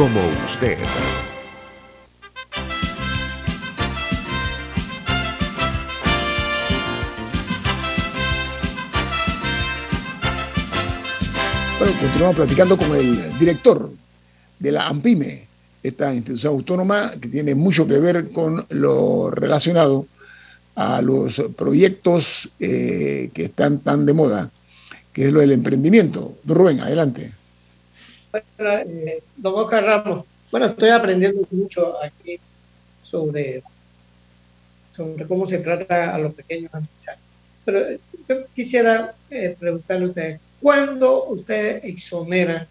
como usted. Bueno, continuamos platicando con el director de la AMPIME, esta institución autónoma que tiene mucho que ver con lo relacionado a los proyectos eh, que están tan de moda, que es lo del emprendimiento. Rubén, adelante. Bueno, eh, don Oscar Ramos, bueno, estoy aprendiendo mucho aquí sobre, sobre cómo se trata a los pequeños empresarios. Pero yo quisiera eh, preguntarle a usted, ¿Cuándo usted exonera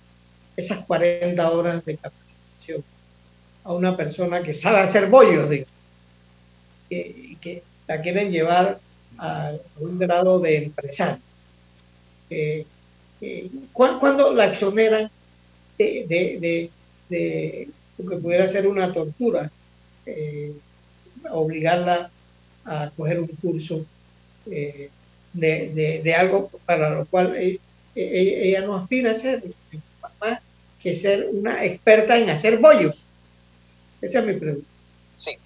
esas 40 horas de capacitación a una persona que sabe hacer bollos, digo, que, que la quieren llevar a un grado de empresario? Eh, eh, ¿Cuándo la exoneran de, de, de, lo que pudiera ser una tortura? Eh, obligarla a coger un curso de, de, algo para lo cual e, e, ella no aspira a ser más que ser una experta en hacer bollos. Esa es mi pregunta. Sí.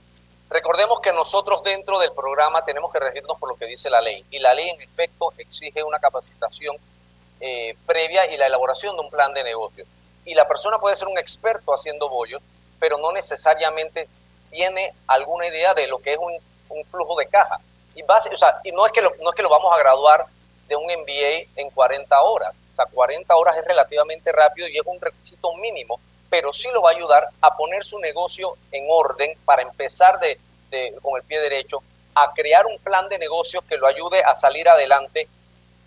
Recordemos que nosotros dentro del programa tenemos que regirnos por lo que dice la ley. Y la ley en efecto exige una capacitación eh, previa y la elaboración de un plan de negocio. Y la persona puede ser un experto haciendo bollos, pero no necesariamente tiene alguna idea de lo que es un, un flujo de caja. Y, base, o sea, y no, es que lo, no es que lo vamos a graduar de un MBA en 40 horas. O sea, 40 horas es relativamente rápido y es un requisito mínimo, pero sí lo va a ayudar a poner su negocio en orden para empezar de, con el pie derecho, a crear un plan de negocios que lo ayude a salir adelante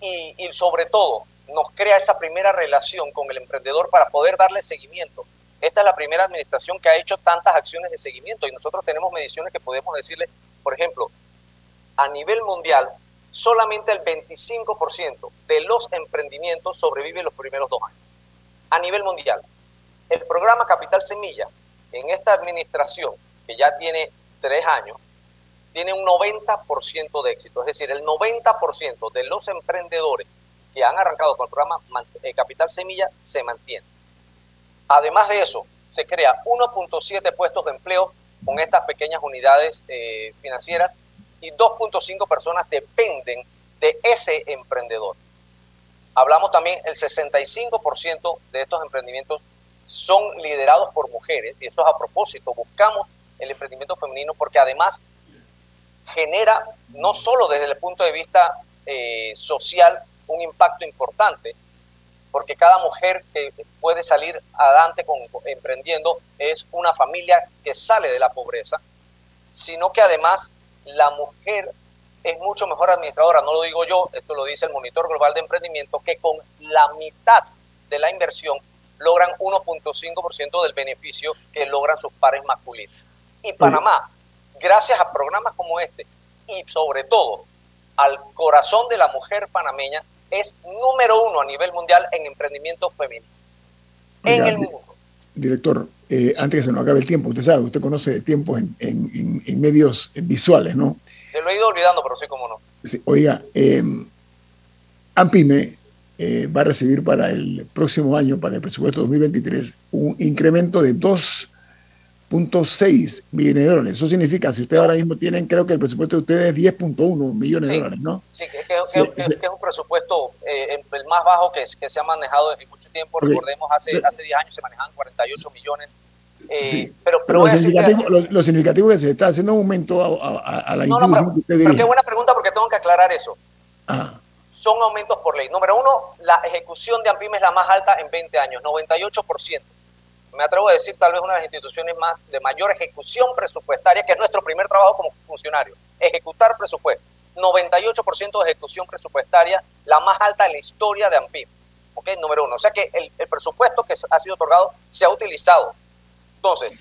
y sobre todo nos crea esa primera relación con el emprendedor para poder darle seguimiento. Esta es la primera administración que ha hecho tantas acciones de seguimiento y nosotros tenemos mediciones que podemos decirle, por ejemplo, a nivel mundial, solamente el 25% de los emprendimientos sobreviven los primeros dos años. A nivel mundial, el programa Capital Semilla, en esta administración, que ya tiene tres años, tiene un 90% de éxito. Es decir, el 90% de los emprendedores que han arrancado con el programa eh, Capital Semilla se mantienen. Además de eso, se crea 1.7 puestos de empleo con estas pequeñas unidades eh, financieras y 2.5 personas dependen de ese emprendedor. Hablamos también, el 65% de estos emprendimientos son liderados por mujeres, y eso es a propósito, buscamos el emprendimiento femenino porque además genera, no solo desde el punto de vista eh, social, un impacto importante, porque cada mujer que puede salir adelante con, emprendiendo es una familia que sale de la pobreza, sino que además la mujer es mucho mejor administradora, no lo digo yo, esto lo dice el Monitor Global de Emprendimiento, que con la mitad de la inversión logran 1.5% del beneficio que logran sus pares masculinos. Y Panamá, gracias a programas como este y sobre todo al corazón de la mujer panameña, es número uno a nivel mundial en emprendimiento femenino. en el mundo. Director, eh, antes que se nos acabe el tiempo, usted sabe, usted conoce de tiempos en, medios visuales, ¿no? Se lo he ido olvidando, pero sí, como no. oiga, eh, AMPIME eh, va a recibir para el próximo año, para el presupuesto 2023, un incremento de 2.6 millones de dólares. Eso significa, si ustedes ahora mismo tienen, creo que el presupuesto de ustedes es 10.1 millones de dólares, ¿no? Sí, que, es un presupuesto el más bajo que, que se ha manejado desde mucho tiempo. Recordemos, hace, hace 10 años se manejaban 48 millones. Eh, pero, lo, significativo, es que se está haciendo un aumento a, la no, no, pero, pero qué buena pregunta porque tengo que aclarar eso. Ah. Son aumentos por ley. Número uno, la ejecución de AMPIM es la más alta en 20 años, 98%. Me atrevo a decir tal vez una de las instituciones más de mayor ejecución presupuestaria, que es nuestro primer trabajo como funcionario, ejecutar presupuesto. 98% de ejecución presupuestaria, la más alta en la historia de AMPIM. ¿ok? Número uno. O sea que el, presupuesto que ha sido otorgado se ha utilizado. Entonces,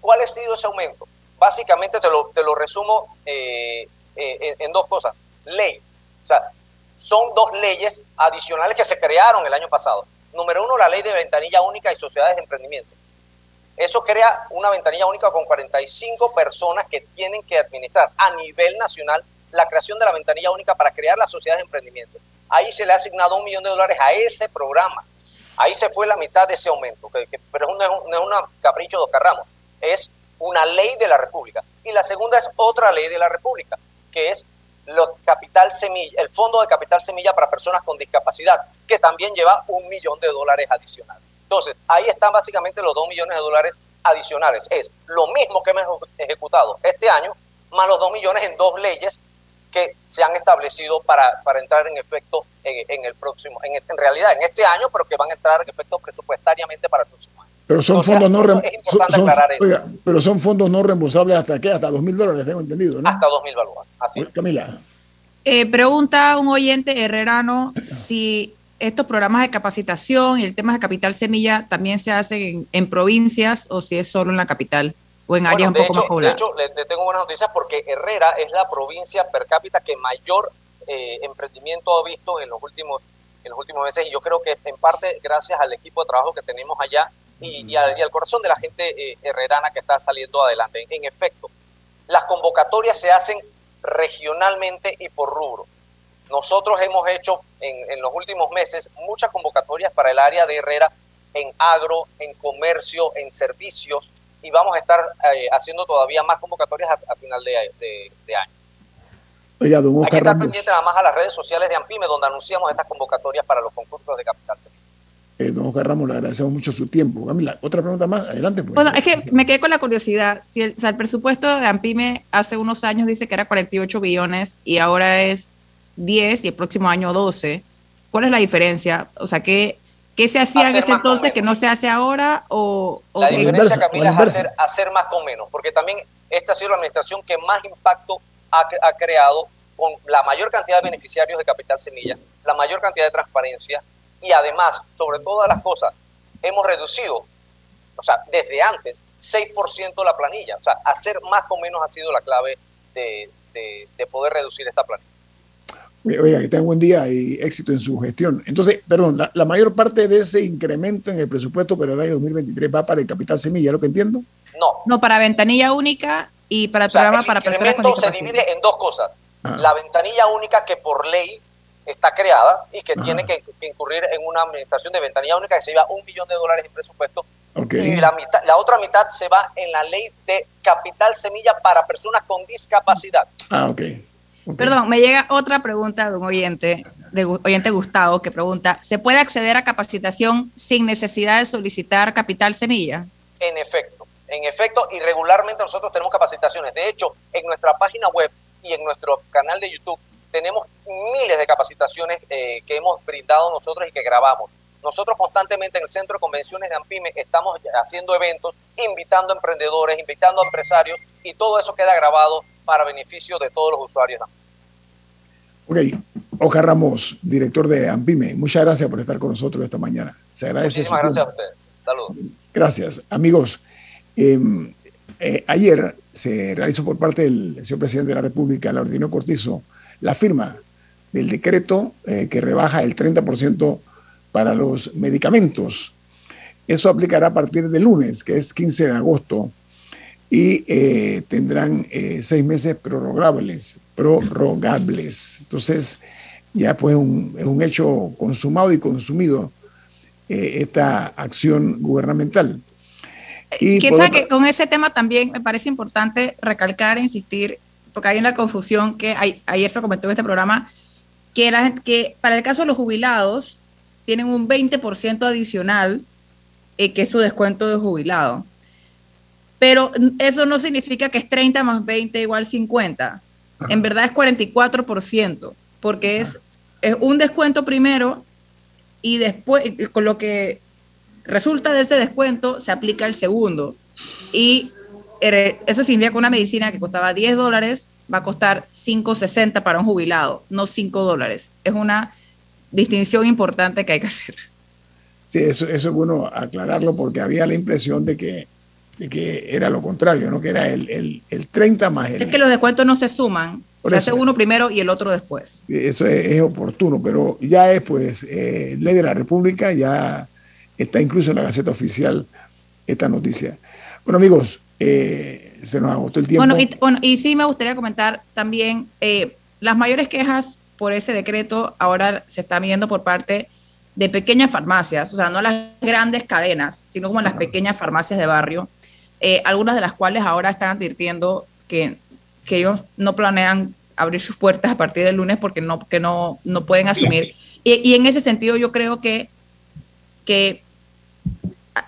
¿cuál ha sido ese aumento? Básicamente te lo, te lo resumo eh, eh, en dos cosas. Ley. O sea, son dos leyes adicionales que se crearon el año pasado. Número uno, la ley de ventanilla única y sociedades de emprendimiento. Eso crea una ventanilla única con 45 personas que tienen que administrar a nivel nacional la creación de la ventanilla única para crear las sociedades de emprendimiento. Ahí se le ha asignado un millón de dólares a ese programa. Ahí se fue la mitad de ese aumento, pero no es, un, no es una capricho de Oscar Ramos, es una ley de la República. Y la segunda es otra ley de la República, que es los capital semilla, el fondo de capital semilla para personas con discapacidad, que también lleva un millón de dólares adicionales. Entonces, ahí están básicamente los dos millones de dólares adicionales. Es lo mismo que hemos ejecutado este año, más los dos millones en dos leyes que se han establecido para, para entrar en efecto en, en el próximo, en, en, realidad en este año, pero que van a entrar en efecto presupuestariamente para el próximo año. Pero son fondos no oiga, pero son fondos no reembolsables hasta qué, hasta dos mil dólares, tengo entendido, ¿no? Hasta dos mil balboas, así es. Camila. Eh, pregunta un oyente herrerano si estos programas de capacitación y el tema de capital semilla también se hacen en, en provincias o si es solo en la capital o en áreas bueno, un poco hecho, más pobladas. De hecho, le, le, tengo buenas noticias porque Herrera es la provincia per cápita que mayor eh, emprendimiento ha visto en los últimos en los últimos meses y yo creo que en parte gracias al equipo de trabajo que tenemos allá y, y, al, y al, corazón de la gente eh, herrerana que está saliendo adelante. En, en efecto, las convocatorias se hacen regionalmente y por rubro. Nosotros hemos hecho en, en, los últimos meses muchas convocatorias para el área de Herrera en agro, en comercio, en servicios y vamos a estar eh, haciendo todavía más convocatorias a, a final de, de, de, año. Oiga, Hay que estar pendiente nada más a las redes sociales de AMPIME donde anunciamos estas convocatorias para los concursos de Capital Semilla. Eh, don Oscar Ramos, le agradecemos mucho su tiempo. Camila, otra pregunta más, adelante. Pues. Bueno, es que me quedé con la curiosidad. Si el, o sea, el presupuesto de AMPIME hace unos años dice que era 48 billones y ahora es 10 y el próximo año 12. ¿Cuál es la diferencia? O sea, ¿qué, qué se hacía en ese entonces que no se hace ahora? O, o la diferencia, Camila, es hacer, hacer más con menos, porque también esta ha sido la administración que más impacto ha, ha creado con la mayor cantidad de beneficiarios de Capital Semilla, la mayor cantidad de transparencia y además, sobre todas las cosas, hemos reducido, o sea, desde antes, 6% la planilla. O sea, hacer más con menos ha sido la clave de, de, de poder reducir esta planilla. Oiga, que tenga buen día y éxito en su gestión. Entonces, perdón, la, la, mayor parte de ese incremento en el presupuesto para el año 2023 va para el capital semilla, ¿lo que entiendo? No. No, para ventanilla única y para el o sea, programa el para personas con se divide en dos cosas. Ah. La ventanilla única que por ley está creada y que tiene que, que, incurrir en una administración de ventanilla única que se lleva un millón de dólares en presupuesto. Okay. Y la, mitad, la otra mitad se va en la ley de capital semilla para personas con discapacidad. Ah, ok. Okay. Perdón, me llega otra pregunta de un oyente, de oyente Gustavo, que pregunta, ¿se puede acceder a capacitación sin necesidad de solicitar capital semilla? En efecto, en efecto, y regularmente nosotros tenemos capacitaciones. De hecho, en nuestra página web y en nuestro canal de YouTube tenemos miles de capacitaciones eh, que hemos brindado nosotros y que grabamos. Nosotros constantemente en el Centro de Convenciones de AMPIME estamos haciendo eventos, invitando a emprendedores, invitando a empresarios y todo eso queda grabado para beneficio de todos los usuarios. Ok, Oscar Ramos, director de AMPIME, muchas gracias por estar con nosotros esta mañana. Se agradece. Muchísimas gracias a ustedes. Saludos. Gracias. Amigos, eh, eh, ayer se realizó por parte del señor presidente de la República, Laurentino Cortizo, la firma del decreto eh, que rebaja el 30% para los medicamentos. Eso aplicará a partir del lunes, que es 15 de agosto, y eh, tendrán eh, seis meses prorrogables, prorrogables. Entonces, ya pues un, es un hecho consumado y consumido esta acción gubernamental. Y ¿Quién sabe que con ese tema también me parece importante recalcar e insistir, porque hay una confusión que hay, ayer se comentó en este programa, que, la, que para el caso de los jubilados tienen un 20% adicional, eh, que es su descuento de jubilado. Pero eso no significa que es 30 más 20 igual 50. Ajá. En verdad es 44%, porque es, es un descuento primero y después, con lo que resulta de ese descuento, se aplica el segundo. Y eso significa que una medicina que costaba 10 dólares va a costar 5.60 para un jubilado, no 5 dólares. Es una distinción importante que hay que hacer. Sí, eso, eso es bueno aclararlo porque había la impresión de que, de que era lo contrario, ¿no? que era el, el, el 30 más el... Es que los descuentos no se suman, Por se eso. hace uno primero y el otro después. Eso es, es oportuno, pero ya es pues eh, ley de la República, ya está incluso en la Gaceta Oficial esta noticia. Bueno amigos, eh, se nos agotó el tiempo. Bueno y, bueno, y sí me gustaría comentar también, eh, las mayores quejas por ese decreto ahora se están viendo por parte de pequeñas farmacias, o sea, no las grandes cadenas, sino como las pequeñas farmacias de barrio, eh, algunas de las cuales ahora están advirtiendo que, que ellos no planean abrir sus puertas a partir del lunes porque no, que no, no pueden asumir. Y, y en ese sentido yo creo que, que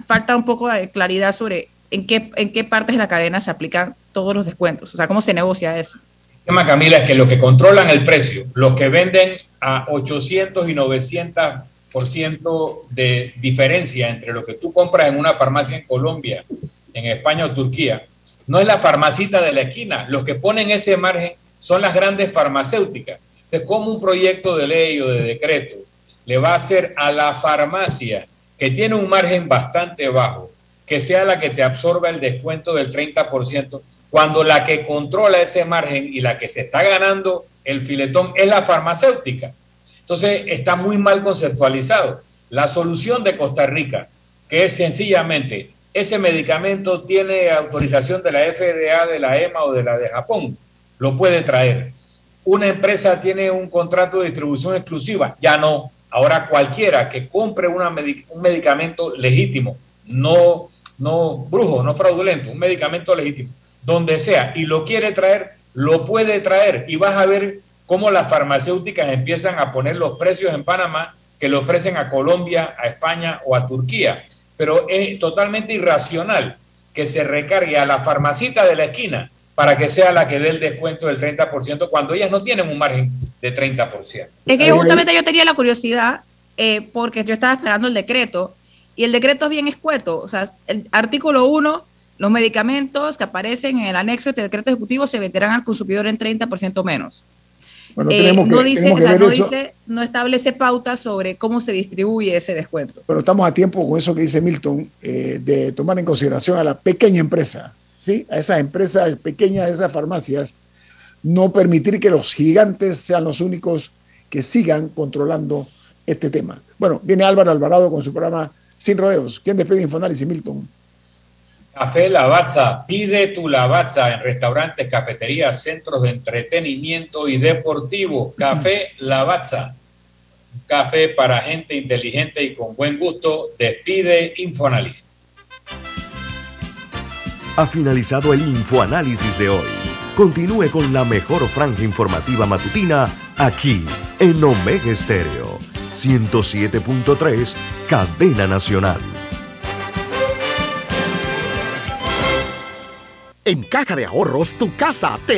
falta un poco de claridad sobre en qué, en qué partes de la cadena se aplican todos los descuentos, o sea, cómo se negocia eso. El tema, Camila, es que los que controlan el precio, los que venden a 800 y 900 por ciento de diferencia entre lo que tú compras en una farmacia en Colombia, en España o Turquía, no es la farmacita de la esquina. Los que ponen ese margen son las grandes farmacéuticas. Entonces, ¿cómo un proyecto de ley o de decreto le va a hacer a la farmacia que tiene un margen bastante bajo, que sea la que te absorba el descuento del 30%, cuando la que controla ese margen y la que se está ganando el filetón es la farmacéutica? Entonces está muy mal conceptualizado. La solución de Costa Rica, que es sencillamente, ese medicamento tiene autorización de la FDA, de la EMA o de la de Japón, lo puede traer. Una empresa tiene un contrato de distribución exclusiva, ya no. Ahora cualquiera que compre una un medicamento legítimo, no, no brujo, no fraudulento, un medicamento legítimo, donde sea, y lo quiere traer, lo puede traer. Y vas a ver cómo las farmacéuticas empiezan a poner los precios en Panamá que le ofrecen a Colombia, a España o a Turquía. Pero es totalmente irracional que se recargue a la farmacita de la esquina para que sea la que dé el descuento del 30% cuando ellas no tienen un margen de 30%. Es que justamente yo tenía la curiosidad eh, porque yo estaba esperando el decreto y el decreto es bien escueto. O sea, el artículo 1, los medicamentos que aparecen en el anexo de este decreto ejecutivo se venderán al consumidor en 30% menos. Bueno, Eh, tenemos que, no, dice, tenemos o que sea, ver no, eso. dice- no establece pautas sobre cómo se distribuye ese descuento. Pero estamos a tiempo con eso que dice Milton, eh, de tomar en consideración a la pequeña empresa, ¿sí? a esas empresas pequeñas, a esas farmacias, no permitir que los gigantes sean los únicos que sigan controlando este tema. Bueno, viene Álvaro Alvarado con su programa Sin Rodeos. ¿Quién despide Infoanálisis, Milton? Café Lavazza, pide tu Lavazza en restaurantes, cafeterías, centros de entretenimiento y deportivo. [laughs] Café Lavazza, café para gente inteligente y con buen gusto. Despide Infoanálisis. Ha finalizado el infoanálisis de hoy. Continúe con la mejor franja informativa matutina aquí en Omega Estéreo 107.3, Cadena Nacional. En Caja de Ahorros, tu casa te